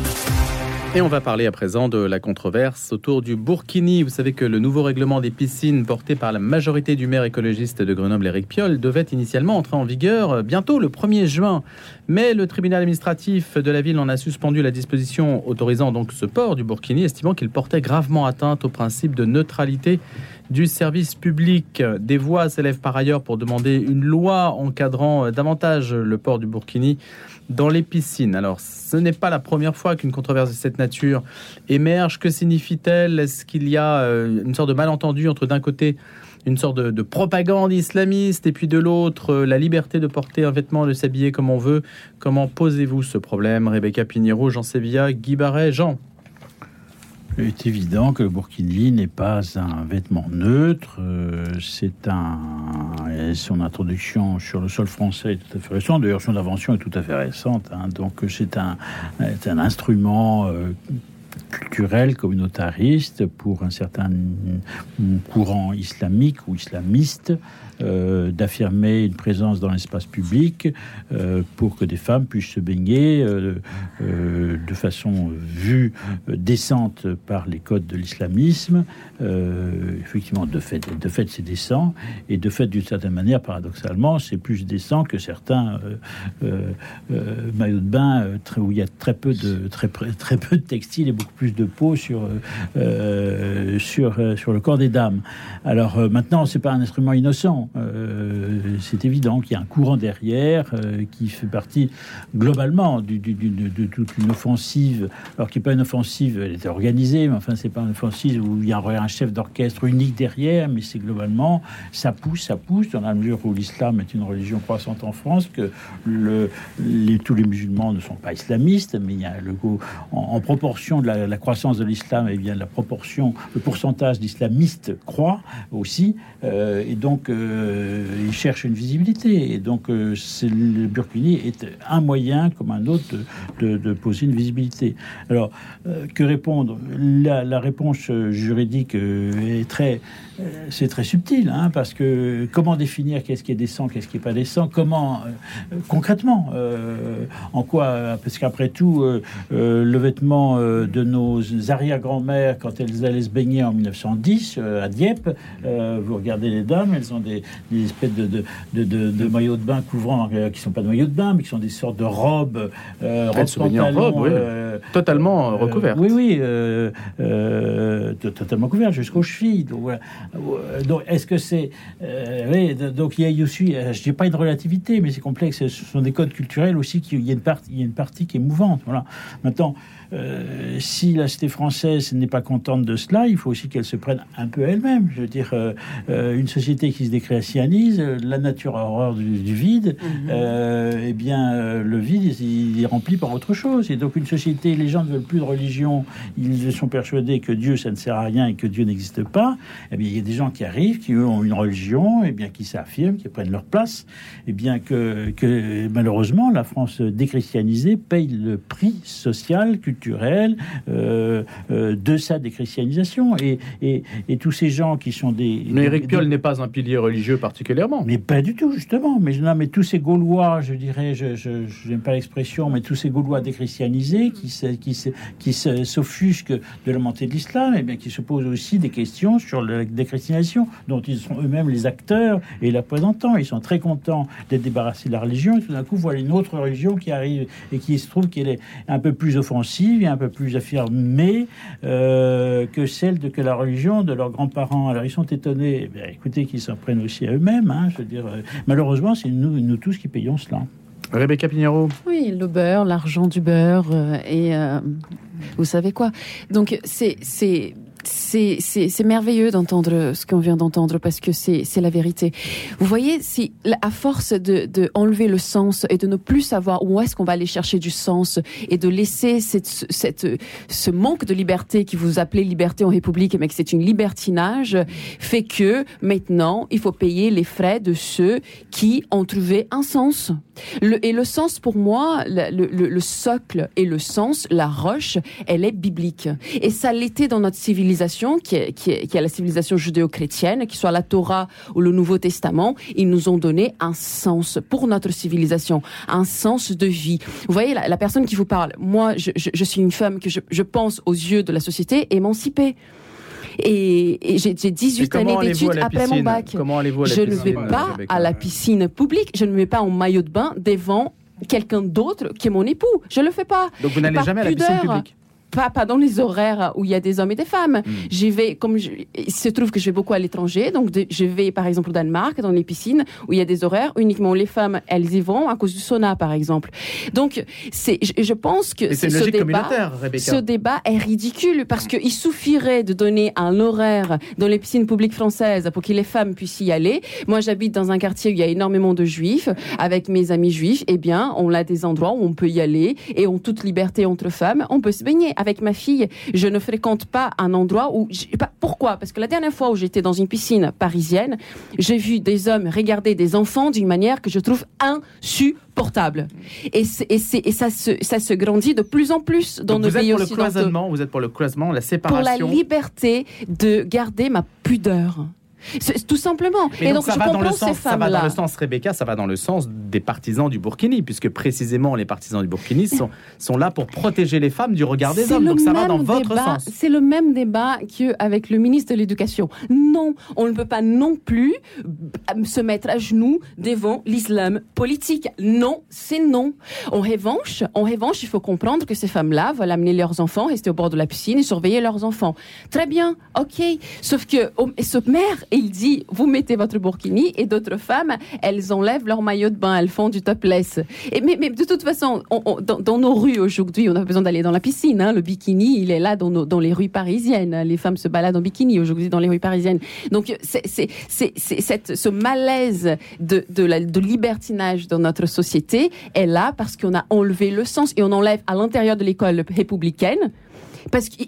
Et on va parler à présent de la controverse autour du Burkini. Vous savez que le nouveau règlement des piscines porté par la majorité du maire écologiste de Grenoble, Éric Piolle, devait initialement entrer en vigueur bientôt le 1er juin. Mais le tribunal administratif de la ville en a suspendu la disposition autorisant donc ce port du Burkini, estimant qu'il portait gravement atteinte au principe de neutralité du service public. Des voix s'élèvent par ailleurs pour demander une loi encadrant davantage le port du Burkini dans les piscines. Alors, ce n'est pas la première fois qu'une controverse de cette nature émerge. Que signifie-t-elle? Est-ce qu'il y a euh, une sorte de malentendu entre d'un côté une sorte de, propagande islamiste, et puis de l'autre, la liberté de porter un vêtement, de s'habiller comme on veut? Comment posez-vous ce problème? Rebecca Pinheiro, Jean Sévilla, Guy Barret, Jean il est évident que le burkini n'est pas un vêtement neutre. Euh, c'est un. Son introduction sur le sol français est tout à fait récente. D'ailleurs, son invention est tout à fait récente. Hein. Donc, c'est un, un instrument euh, culturel communautariste pour un certain courant islamique ou islamiste euh, d'affirmer une présence dans l'espace public euh, pour que des femmes puissent se baigner euh, de façon vue décente par les codes de l'islamisme. effectivement, de fait, de fait, c'est décent et de fait, d'une certaine manière, paradoxalement, c'est plus décent que certains maillots de bain où il y a très peu de très, peu de textiles et beaucoup plus de peau sur sur sur le corps des dames. Alors maintenant, c'est pas un instrument innocent. Euh, c'est évident qu'il y a un courant derrière euh, qui fait partie globalement de, toute une offensive, alors qui n'est pas une offensive, elle était organisée, mais enfin c'est pas une offensive où il y a un chef d'orchestre unique derrière, mais c'est globalement ça pousse, ça pousse dans la mesure où l'islam est une religion croissante en France, que tous les musulmans ne sont pas islamistes, mais il y a le en, proportion de la, croissance de l'islam, et eh bien la proportion, le pourcentage d'islamistes croît aussi, euh, et donc il cherche une visibilité. Et donc, euh, le Burkini est un moyen, comme un autre, de, poser une visibilité. Alors, euh, que répondre? La, réponse juridique est très euh, c'est très subtil, hein, parce que comment définir qu'est-ce qui est décent, qu'est-ce qui n'est pas décent, comment euh, concrètement, euh, en quoi, parce qu'après tout, le vêtement de nos arrière-grand-mères, quand elles allaient se baigner en 1910 à Dieppe, vous regardez les dames, elles ont des, espèces de, de, de, maillots de bain couvrant, qui sont pas de maillots de bain, mais qui sont des sortes de robes, elles en robe, totalement recouvertes. oui, oui, totalement couvertes jusqu'aux chevilles. Donc, voilà. Euh, donc, est-ce que c'est. Euh, oui, donc, il y a aussi. Euh, je dis pas une relativité, mais c'est complexe. Ce sont des codes culturels aussi. Qui, il, y a une partie, il y a une partie qui est mouvante. Voilà. Maintenant, euh, si la cité française n'est pas contente de cela, il faut aussi qu'elle se prenne un peu elle-même. Je veux dire, euh, euh, une société qui se déchristianise, la nature a horreur du, vide, mhm. eh bien, le vide, il, est rempli par autre chose. Et donc, une société, les gens ne veulent plus de religion, ils sont persuadés que Dieu, ça ne sert à rien et que Dieu n'existe pas. Eh bien, il y a des gens qui arrivent, qui eux ont une religion, eh bien, qui s'affirment, qui prennent leur place, eh bien que, que malheureusement, la France déchristianisée paye le prix social, culturel, culturelle euh, euh, de sa déchristianisation. Et, et, et, tous ces gens qui sont des... Mais Éric Piolle n'est pas un pilier religieux particulièrement. Mais pas du tout, justement. Mais, non, mais tous ces Gaulois, je dirais, je n'aime pas l'expression, mais tous ces Gaulois déchristianisés qui, qui, qui s'offusquent de la montée de l'islam, et eh bien qui se posent aussi des questions sur la déchristianisation, dont ils sont eux-mêmes les acteurs et les représentants. Ils sont très contents d'être débarrassés de la religion, et tout d'un coup, voilà une autre religion qui arrive et qui se trouve qu'elle est un peu plus offensive un peu plus affirmée euh, que celle de que la religion de leurs grands-parents. Alors ils sont étonnés, eh écoutez, qu'ils s'en prennent aussi à eux-mêmes. Hein, je veux dire, euh, malheureusement, c'est nous, nous tous qui payons cela. Rebecca Pinheiro. Oui, le beurre, l'argent du beurre euh, et vous savez quoi. Donc c'est c'est merveilleux d'entendre ce qu'on vient d'entendre parce que c'est la vérité. Vous voyez, si à force de, enlever le sens et de ne plus savoir où est-ce qu'on va aller chercher du sens et de laisser ce manque de liberté qui vous appelez liberté en République, mais que c'est une libertinage, fait que maintenant il faut payer les frais de ceux qui ont trouvé un sens. Et le sens pour moi, le socle et le sens, la roche, elle est biblique. Et ça l'était dans notre civilisation qui est, qui est, la civilisation judéo-chrétienne, qui soit la Torah ou le Nouveau Testament, ils nous ont donné un sens pour notre civilisation, un sens de vie. Vous voyez, la, personne qui vous parle, moi, je, je, suis une femme que je, je pense aux yeux de la société émancipée. Et, j'ai 18 années d'études après mon bac. Comment allez-vous Je ne vais pas à la piscine publique, je ne vais pas en maillot de bain devant quelqu'un d'autre qui est mon époux. Je le fais pas. Donc vous n'allez jamais à la piscine publique? Pas, pas dans les horaires où il y a des hommes et des femmes. Hmm. J'y vais, comme il se trouve que je vais beaucoup à l'étranger, donc je vais par exemple au Danemark, dans les piscines où il y a des horaires uniquement les femmes, elles y vont à cause du sauna par exemple. Donc c'est, je, pense que c'est ce débat, ce débat est ridicule parce qu'il suffirait de donner un horaire dans les piscines publiques françaises pour que les femmes puissent y aller. Moi, j'habite dans un quartier où il y a énormément de juifs. Avec mes amis juifs, eh bien, on a des endroits où on peut y aller et en toute liberté entre femmes, on peut se baigner avec ma fille, je ne fréquente pas un endroit où... Pourquoi? Parce que la dernière fois où j'étais dans une piscine parisienne, j'ai vu des hommes regarder des enfants d'une manière que je trouve insupportable. Et, et, et ça, se, ça se grandit de plus en plus dans nos pays occidentaux. Vous êtes pour le cloisonnement, la séparation. Pour la liberté de garder ma pudeur. Tout simplement. et donc, ça, va dans le sens, ça va dans le sens, Rebecca, ça va dans le sens des partisans du Burkini, puisque précisément les partisans du Burkini sont, sont là pour protéger les femmes du regard des hommes. Donc ça va dans votre sens. C'est le même débat qu'avec le ministre de l'Éducation. Non, on ne peut pas non plus euh, se mettre à genoux devant l'islam politique. Non, c'est non. En revanche, en revanche, il faut comprendre que ces femmes-là veulent amener leurs enfants, rester au bord de la piscine et surveiller leurs enfants. Très bien, ok. Sauf que oh, ce mère et il dit, vous mettez votre burkini et d'autres femmes, elles enlèvent leur maillot de bain, elles font du topless. Et, mais, mais de toute façon, dans, nos rues aujourd'hui, on pas besoin d'aller dans la piscine. Hein. le bikini, il est là dans, dans, les rues parisiennes. Les femmes se baladent en bikini aujourd'hui dans les rues parisiennes. Donc c'est ce malaise de, de, de libertinage dans notre société est là parce qu'on a enlevé le sens et on enlève à l'intérieur de l'école républicaine parce que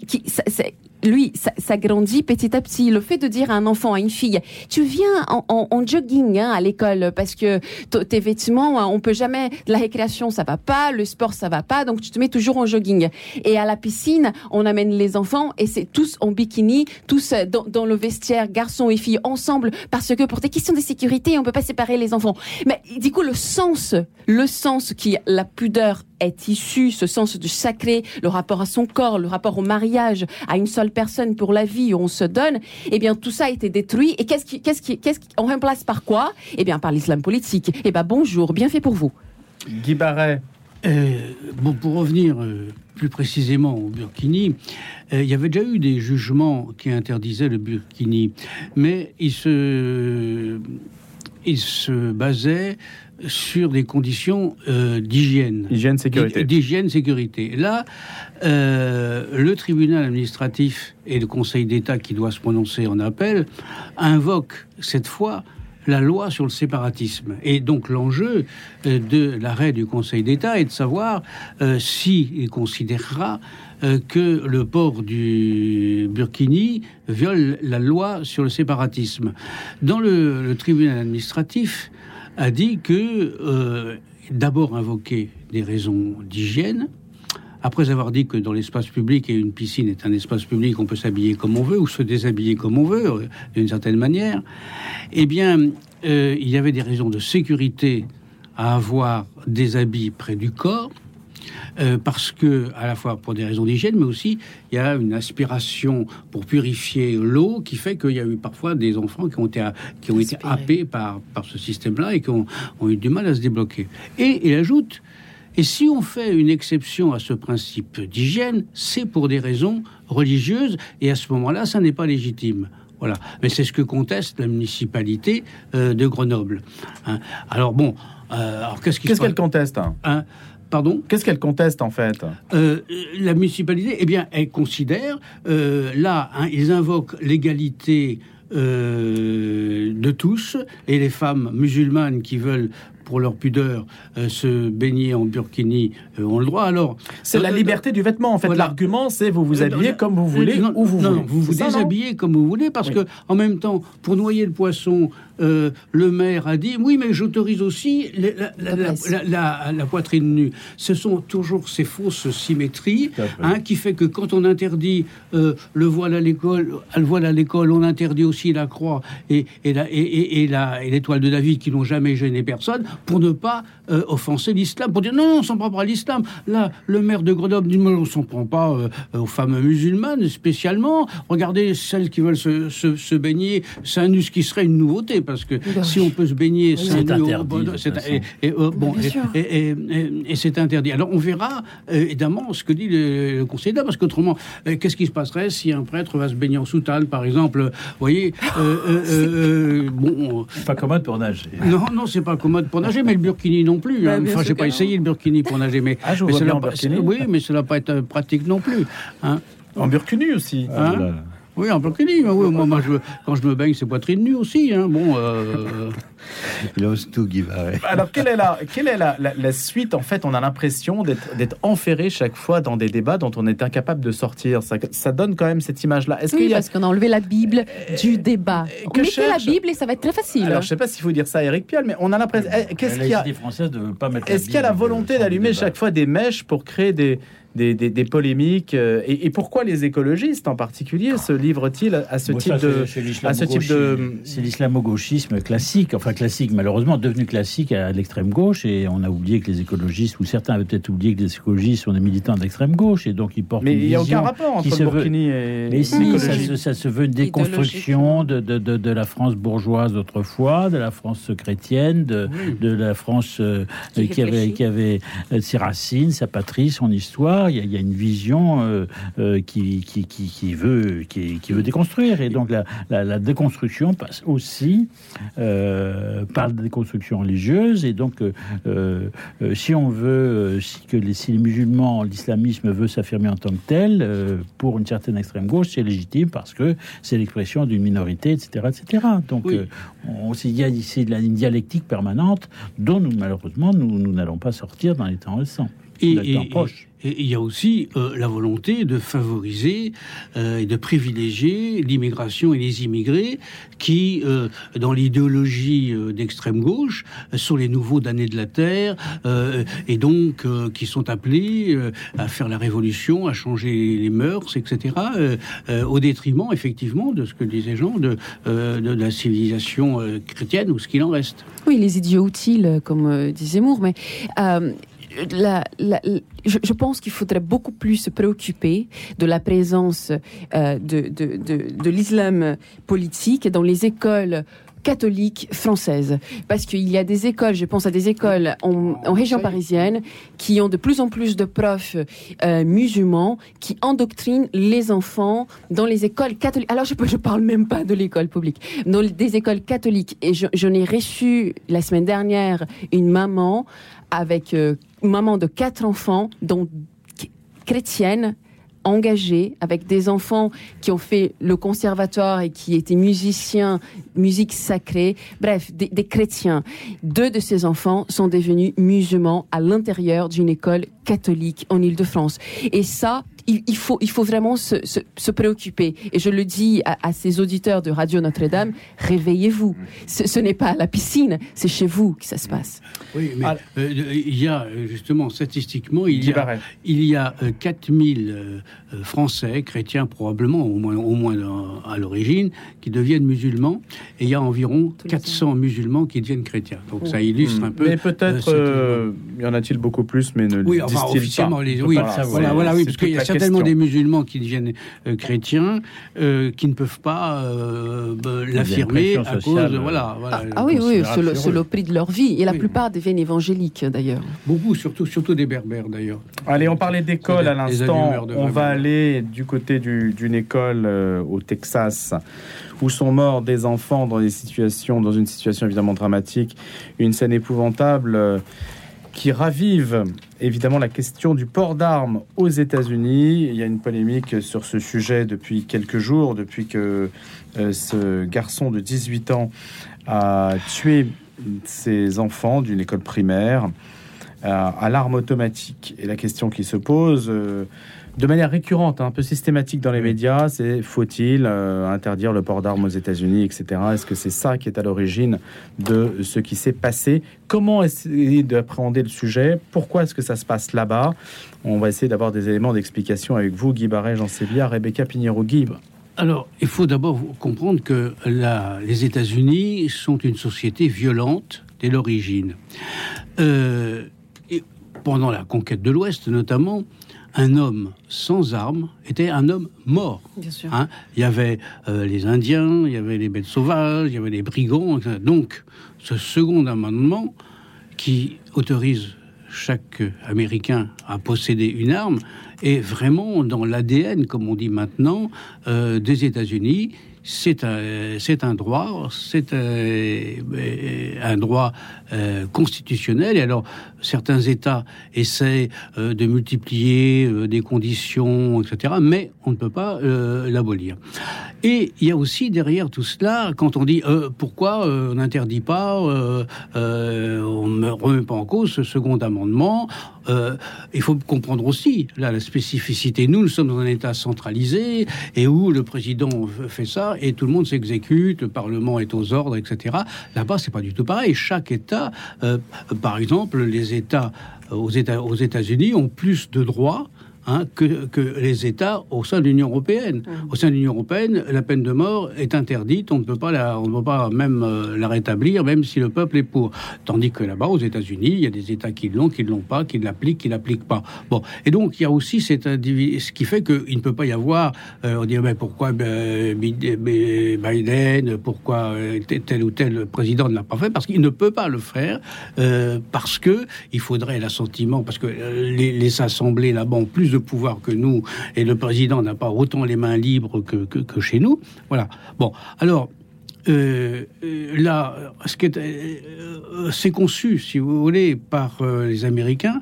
lui, ça, grandit petit à petit. Le fait de dire à un enfant, à une fille, tu viens en, jogging hein, à l'école parce que tes vêtements, hein, on peut jamais, la récréation ça va pas, le sport ça va pas, donc tu te mets toujours en jogging. Et à la piscine, on amène les enfants et c'est tous en bikini, tous dans, le vestiaire, garçons et filles ensemble, parce que pour des questions de sécurité, on peut pas séparer les enfants. Mais du coup, le sens, le sens qui la pudeur est issu, ce sens du sacré, le rapport à son corps, le rapport au mariage, à une seule personne pour la vie où on se donne, eh bien tout ça a été détruit. Et qu'est-ce qui, qu'est-ce qui, qu'est-ce qu'on remplace par quoi? Eh bien par l'islam politique. Eh bien bonjour, bien fait pour vous. Guy Barret. Euh, bon, pour revenir euh, plus précisément au burkini, euh, il y avait déjà eu des jugements qui interdisaient le burkini, mais ils se, ils se basaient sur des conditions euh, d'hygiène. Hygiène, sécurité. D'hygiène, sécurité. Là, euh, le tribunal administratif et le Conseil d'État qui doit se prononcer en appel invoquent cette fois la loi sur le séparatisme. Et donc l'enjeu euh, de l'arrêt du Conseil d'État est de savoir s'il considérera que le port du burkini viole la loi sur le séparatisme. Dans le tribunal administratif, a dit que euh, d'abord invoquer des raisons d'hygiène, après avoir dit que dans l'espace public et une piscine est un espace public, on peut s'habiller comme on veut ou se déshabiller comme on veut, euh, d'une certaine manière, eh bien, euh, il y avait des raisons de sécurité à avoir des habits près du corps. Euh, parce que, à la fois pour des raisons d'hygiène, mais aussi il y a une aspiration pour purifier l'eau qui fait qu'il y a eu parfois des enfants qui ont été, qui ont été happés par, par ce système-là et qui ont, ont, eu du mal à se débloquer. Et il ajoute, et si on fait une exception à ce principe d'hygiène, c'est pour des raisons religieuses, et à ce moment-là, ça n'est pas légitime. Voilà. Mais c'est ce que conteste la municipalité euh, de Grenoble. Hein. Alors bon, euh, alors qu'est-ce qu'elle conteste hein? Pardon Qu'est-ce qu'elle conteste en fait? Euh, La municipalité, eh bien, elle considère, euh, là, hein, ils invoquent l'égalité euh, de tous et les femmes musulmanes qui veulent pour leur pudeur, euh, se baigner en burkini euh, ont le droit. Alors, c'est la euh, liberté du vêtement. En fait, l'argument, c'est vous vous habillez comme vous voulez, où vous voulez. vous vous déshabillez comme vous voulez, parce que en même temps, pour noyer le poisson, le maire a dit oui, mais j'autorise aussi la, poitrine nue. Ce sont toujours ces fausses symétries hein, qui fait que quand on interdit le voile à l'école, le voile à l'école, on interdit aussi la croix et, et l'étoile de David qui n'ont jamais gêné personne pour ne pas euh, offenser l'islam, pour dire non, on s'en prend pas à l'islam. Là, le maire de Grenoble dit on s'en prend pas euh, aux femmes musulmanes spécialement. Regardez celles qui veulent se, se, baigner seins nus, ce qui serait une nouveauté, parce que si on peut se baigner seins nus, c'est et, bon, et, et c'est interdit. Alors on verra évidemment ce que dit le, conseil d'âme, parce qu'autrement, qu'est-ce qui se passerait si un prêtre va se baigner en soutane, par exemple Vous voyez, [LAUGHS] bon, pas commode pour nager. Non, non, c'est pas commode pour nager, mais le burkini non plus. Hein. Enfin, j'ai pas essayé le burkini pour nager, mais, ah, je mais en burkini. Oui, mais ça va pas être pratique non plus. Hein. En burkini aussi. Hein ah, oui, en burkini. Oui, moi, moi je, quand je me baigne, c'est poitrine nue aussi. Hein. Bon. Euh... [LAUGHS] Il ose tout, Guy [LAUGHS] Alors, quelle est, la, quelle est la, la, suite En fait, on a l'impression d'être enferré chaque fois dans des débats dont on est incapable de sortir. Ça, ça donne quand même cette image-là. Est-ce oui, parce qu'on a enlevé la Bible du débat. On mettez la Bible et ça va être très facile. Alors, je ne sais pas s'il faut dire ça à Eric Piolle, mais on a l'impression. Qu'est-ce qu'il y a Est-ce qu'il y a la volonté d'allumer chaque fois des mèches pour créer des des, polémiques. Euh, et, pourquoi les écologistes en particulier se livrent-ils à ce type de... À ce type de... C'est l'islamo-gauchisme classique, enfin classique, malheureusement devenu classique à l'extrême gauche. Et on a oublié que les écologistes, ou certains avaient peut-être oublié que les écologistes sont des militants d'extrême gauche. Et donc ils portent Mais il n'y a aucun rapport entre le Burkini et... Mais si, ça se, veut une déconstruction de, de, de, la France bourgeoise d'autrefois, de la France chrétienne, de, de la France euh, qui, avait, qui avait euh, ses racines, sa patrie, son histoire il y, a, une vision euh, euh, qui, qui, veut, qui, veut déconstruire. Et donc la, déconstruction passe aussi euh, par la déconstruction religieuse. Et donc si on veut, si, que les, si les musulmans, l'islamisme veut s'affirmer en tant que tel, pour une certaine extrême gauche, c'est légitime parce que c'est l'expression d'une minorité, etc. etc. Donc on, il y a ici une dialectique permanente dont nous, malheureusement, nous n'allons pas sortir dans les temps récents. Et, et, et il y a aussi euh, la volonté de favoriser euh, et de privilégier l'immigration et les immigrés qui, euh, dans l'idéologie d'extrême gauche, sont les nouveaux damnés de la terre et donc qui sont appelés à faire la révolution, à changer les mœurs, etc., au détriment effectivement de ce que disait Jean de, de, la civilisation chrétienne ou ce qu'il en reste. Oui, les idiots utiles, comme disait Moore, mais la, je, pense qu'il faudrait beaucoup plus se préoccuper de la présence euh, de, de, de, l'islam politique dans les écoles catholiques françaises. Parce qu'il y a des écoles, je pense à des écoles en, région parisienne, qui ont de plus en plus de profs euh, musulmans qui endoctrinent les enfants dans les écoles catholiques. Alors je ne parle même pas de l'école publique, dans des écoles catholiques. Et j'en ai reçu la semaine dernière une maman avec euh, maman de quatre enfants, dont chrétienne, engagée, avec des enfants qui ont fait le conservatoire et qui étaient musiciens, musique sacrée, bref, des, des chrétiens. Deux de ces enfants sont devenus musulmans à l'intérieur d'une école catholique en Ile-de-France. Et ça, il, faut, il faut vraiment se, se, préoccuper. Et je le dis à, ces auditeurs de Radio Notre-Dame, réveillez-vous. Ce, n'est pas à la piscine, c'est chez vous que ça se passe. Oui, mais ah. euh, il y a euh, justement statistiquement, il y a, il y a 4000 euh, Français, chrétiens probablement, au moins, au moins à l'origine, qui deviennent musulmans. Et il y a environ 400 musulmans qui deviennent chrétiens. Donc ça illustre un peu. Mais peut-être, y en a-t-il beaucoup plus, mais ne oui, enfin, officiellement, Les, oui, voilà, voilà, oui, parce qu'il y a certainement des musulmans qui deviennent euh, chrétiens euh, qui ne peuvent pas euh, l'affirmer à cause de, voilà, voilà ah, ah oui oui c'est le, prix de leur vie. Et la plupart deviennent évangéliques d'ailleurs. Beaucoup surtout surtout des berbères d'ailleurs. Allez on parlait d'école à l'instant. on va aller du côté d'une école au Texas où sont morts des enfants dans des situations dans une situation évidemment dramatique une scène épouvantable qui ravive évidemment la question du port d'armes aux États-Unis. Il y a une polémique sur ce sujet depuis quelques jours, depuis que euh, ce garçon de 18 ans a tué ses enfants d'une école primaire euh, à l'arme automatique. Et la question qui se pose, euh, de manière récurrente, hein, un peu systématique dans les médias, c'est faut-il euh, interdire le port d'armes aux États-Unis, etc. Est-ce que c'est ça qui est à l'origine de ce qui s'est passé? Comment essayer d'appréhender le sujet? Pourquoi est-ce que ça se passe là-bas? On va essayer d'avoir des éléments d'explication avec vous, Guy Barret, Jean Sévilla, Rebecca Pinheiro-Guy. Alors, il faut d'abord comprendre que la, les États-Unis sont une société violente dès l'origine. Euh, pendant la conquête de l'Ouest, notamment, un homme sans armes était un homme mort. Bien sûr. Hein. il y avait euh, les Indiens, il y avait les bêtes sauvages, il y avait les brigands. Etc. Donc, ce second amendement qui autorise chaque Américain à posséder une arme est vraiment dans l'ADN, comme on dit maintenant, euh, des États-Unis c'est un, c'est un droit, c'est un, un droit euh, constitutionnel. Et alors, certains États essaient euh, de multiplier euh, des conditions, etc., mais on ne peut pas l'abolir. Et il y a aussi derrière tout cela, quand on dit pourquoi on n'interdit pas, on ne remet pas en cause ce second amendement, il faut comprendre aussi là la spécificité. Nous, nous sommes dans un État centralisé et où le président fait ça et tout le monde s'exécute, le Parlement est aux ordres, etc. Là-bas, c'est pas du tout pareil. Chaque État, euh, par exemple, les États aux États-Unis ont plus de droits Hein, que, que, les États au sein de l'Union européenne. Mmh. Au sein de l'Union européenne, la peine de mort est interdite, on ne peut pas, la, on ne peut pas même euh, la rétablir, même si le peuple est pour. Tandis que là-bas, aux États-Unis, il y a des États qui l'ont, qui ne l'ont pas, qui l'appliquent, qui ne l'appliquent pas. Bon, et donc il y a aussi ce qui fait qu'il ne peut pas y avoir, euh, on dit, mais pourquoi euh, Biden, pourquoi tel ou tel président ne l'a pas fait? Parce qu'il ne peut pas le faire, parce que il faudrait l'assentiment, parce que les, les assemblées là-bas ont plus de pouvoir que nous, et le président n'a pas autant les mains libres que, chez nous. Voilà. Bon, alors, euh, euh, là, ce qui est, euh, c'est conçu, si vous voulez, par les Américains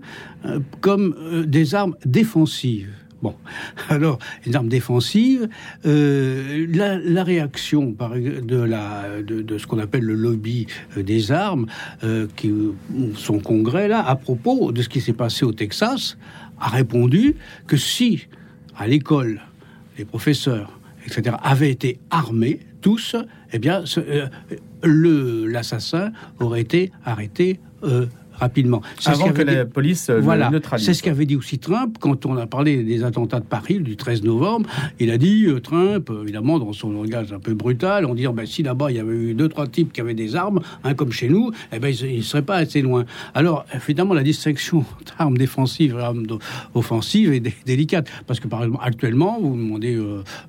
comme des armes défensives. Bon, [LAUGHS] alors, les armes défensives, la, la, réaction par, de, la, de ce qu'on appelle le lobby des armes, qui, son congrès, là, à propos de ce qui s'est passé au Texas, a répondu que si, à l'école, les professeurs, etc., avaient été armés, tous, eh bien, euh, l'assassin aurait été arrêté euh, rapidement. Avant que la police euh, voilà, neutralise. C'est ce qu'avait dit aussi Trump quand on a parlé des attentats de Paris du 13 novembre. Il a dit, euh, Trump, évidemment, dans son langage un peu brutal, en disant, ben, si là-bas il y avait eu deux, trois types qui avaient des armes, hein, comme chez nous, eh ben, ils ne seraient pas assez loin. Alors, évidemment, la distinction d'armes défensives et armes offensives est délicate. Parce que, par exemple, actuellement, vous demandez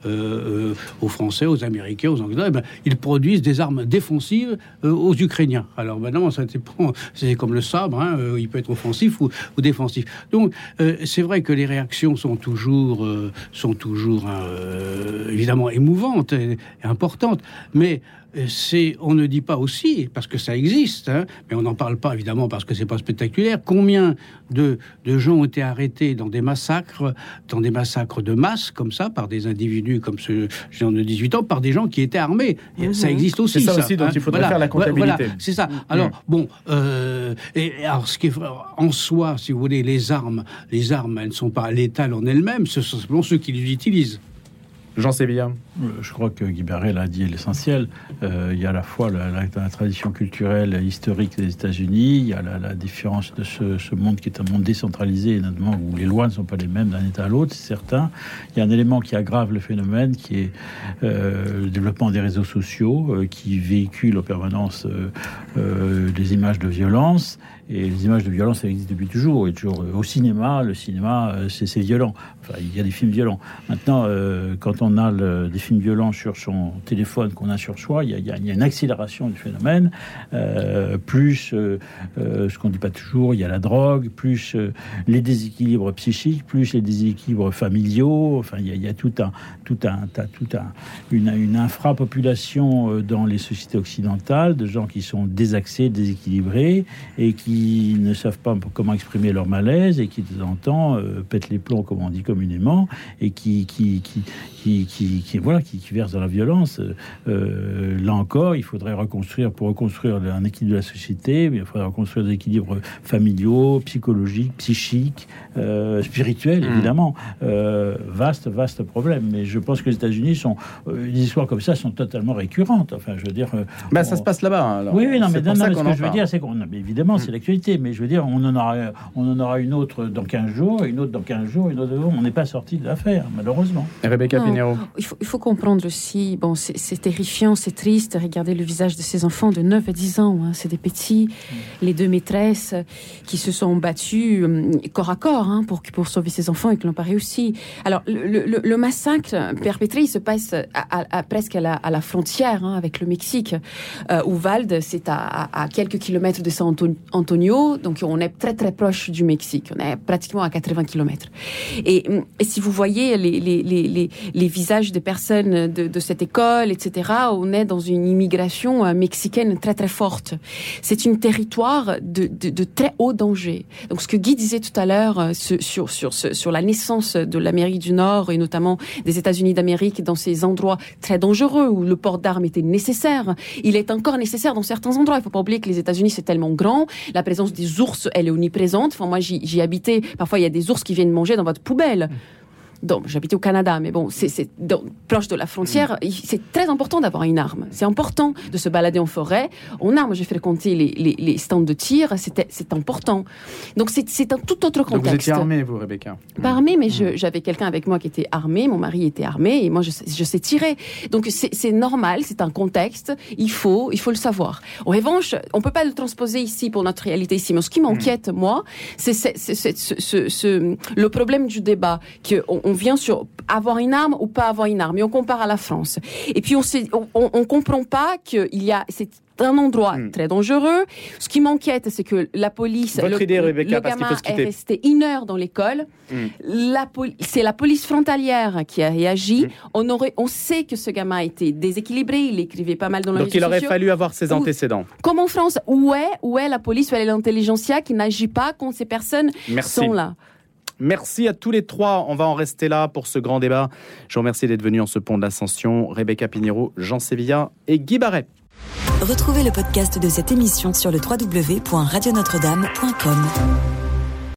euh, aux Français, aux Américains, aux Anglais, eh ben, ils produisent des armes défensives aux Ukrainiens. Alors, maintenant, ça c'est comme le Hein, euh, il peut être offensif ou, défensif. Donc, euh, c'est vrai que les réactions sont toujours, euh, sont toujours évidemment émouvantes et importantes, mais c'est, on ne dit pas aussi, parce que ça existe, hein, mais on n'en parle pas évidemment parce que c'est pas spectaculaire, combien de, de, gens ont été arrêtés dans des massacres, dans des massacres de masse, comme ça, par des individus comme ce genre de 18 ans, par des gens qui étaient armés. Mhm. Ça existe aussi. C'est ça, aussi dont hein. il faudrait faire la comptabilité. c'est ça. Alors, bon, euh, et alors, ce qui est en soi, si vous voulez, les armes, les armes, elles ne sont pas létales en elles-mêmes, ce sont simplement ceux qui les utilisent. Jean Sévillan. Euh, je crois que Guy Barrel a dit l'essentiel. Euh, il y a à la fois la, tradition culturelle historique des États-Unis, il y a la, différence de ce, monde qui est un monde décentralisé, notamment où les lois ne sont pas les mêmes d'un État à l'autre, c'est certain. Il y a un élément qui aggrave le phénomène, qui est euh, le développement des réseaux sociaux, qui véhiculent en permanence des images de violence et les images de violence, elles existent depuis toujours. Et toujours au cinéma, le cinéma, c'est violent. Enfin, il y a des films violents. Maintenant, quand on a des films violents sur son téléphone qu'on a sur soi, il y a, une accélération du phénomène. Euh, plus euh, euh, ce qu'on ne dit pas toujours, il y a la drogue, plus les déséquilibres psychiques, plus les déséquilibres familiaux. Enfin, il y a, tout un, tout un, tout un, une, une infrapopulation dans les sociétés occidentales de gens qui sont désaxés, déséquilibrés et qui ne savent pas comment exprimer leur malaise et qui de temps en temps pètent les plombs, comme on dit communément, et qui, qui, qui, qui, qui, voilà, qui, verse dans la violence. Euh, là encore, il faudrait reconstruire, pour reconstruire un équilibre de la société, il faudrait reconstruire des équilibres familiaux, psychologiques, psychiques, euh, spirituels, mmh. évidemment. Euh, vaste, vaste problème. Mais je pense que les États-Unis sont, des histoires comme ça sont totalement récurrentes. Enfin, je veux dire. Bah, ça se passe là-bas. Hein, oui, oui, non, mais, non, ce que je veux dire, c'est qu'on, évidemment, c'est mmh. L'actualité, mais je veux dire, on en aura, on en aura une autre dans 15 jours, une autre dans 15 jours, une autre. On n'est pas sorti de l'affaire, malheureusement. Rebecca il, faut, il faut comprendre aussi, bon, c'est terrifiant, c'est triste, regardez le visage de ces enfants de 9 à 10 ans, hein, c'est des petits, mm. les deux maîtresses qui se sont battues euh, corps à corps hein, pour, pour sauver ces enfants et qui l'ont pas réussi. Alors, le, le, massacre perpétré, il se passe à, presque à la, à la frontière hein, avec le Mexique, euh, où Valde, c'est à, à, quelques kilomètres de San Antonio, donc on est très très proche du Mexique, on est pratiquement à 80 kilomètres. Et, et si vous voyez les, visages des personnes de, cette école, etc., on est dans une immigration euh, mexicaine très très forte. C'est un territoire de, très haut danger. Donc ce que Guy disait tout à l'heure euh, sur, la naissance de l'Amérique du Nord et notamment des États-Unis d'Amérique dans ces endroits très dangereux où le port d'armes était nécessaire, il est encore nécessaire dans certains endroits. Il faut pas oublier que les États-Unis c'est tellement grand, présence des ours elle est omniprésente. Enfin moi j'y habité, parfois il y a des ours qui viennent manger dans votre poubelle donc j'habitais au Canada, mais bon, c'est proche de la frontière. Mm. C'est très important d'avoir une arme. C'est important de se balader en forêt. En arme, j'ai fréquenté les, les, les, stands de tir. C'est important. Donc c'est un tout autre contexte. Donc vous étiez armée, vous, Rebecca Pas armée, mais mm. j'avais quelqu'un avec moi qui était armé. Mon mari était armé et moi je, je sais tirer. Donc c'est normal. C'est un contexte. Il faut, il faut le savoir. En revanche, on peut pas le transposer ici pour notre réalité ici. Mais ce qui m'inquiète, mm. moi, c'est ce, le problème du débat que on, on vient sur avoir une arme ou pas avoir une arme. Et on compare à la France. Et puis on on, on, comprend pas qu'il y a c'est un endroit hmm. très dangereux. Ce qui m'inquiète, c'est que la police, Votre le, idée, Rebecca, gamin est resté une heure dans l'école. Hmm. La c'est la police frontalière qui a réagi. Hmm. On aurait, on sait que ce gamin était déséquilibré. Il écrivait pas mal dans le Donc il aurait fallu avoir ses antécédents. Comme en France, où est, où est la police, où est l'intelligentsia qui n'agit pas quand ces personnes sont là? Merci à tous les trois. On va en rester là pour ce grand débat. Je vous remercie d'être venus en ce pont de l'Ascension. Rebecca Pinheiro, Jean Sévilla et Guy Barret. Retrouvez le podcast de cette émission sur le www.radionotre-dame.com.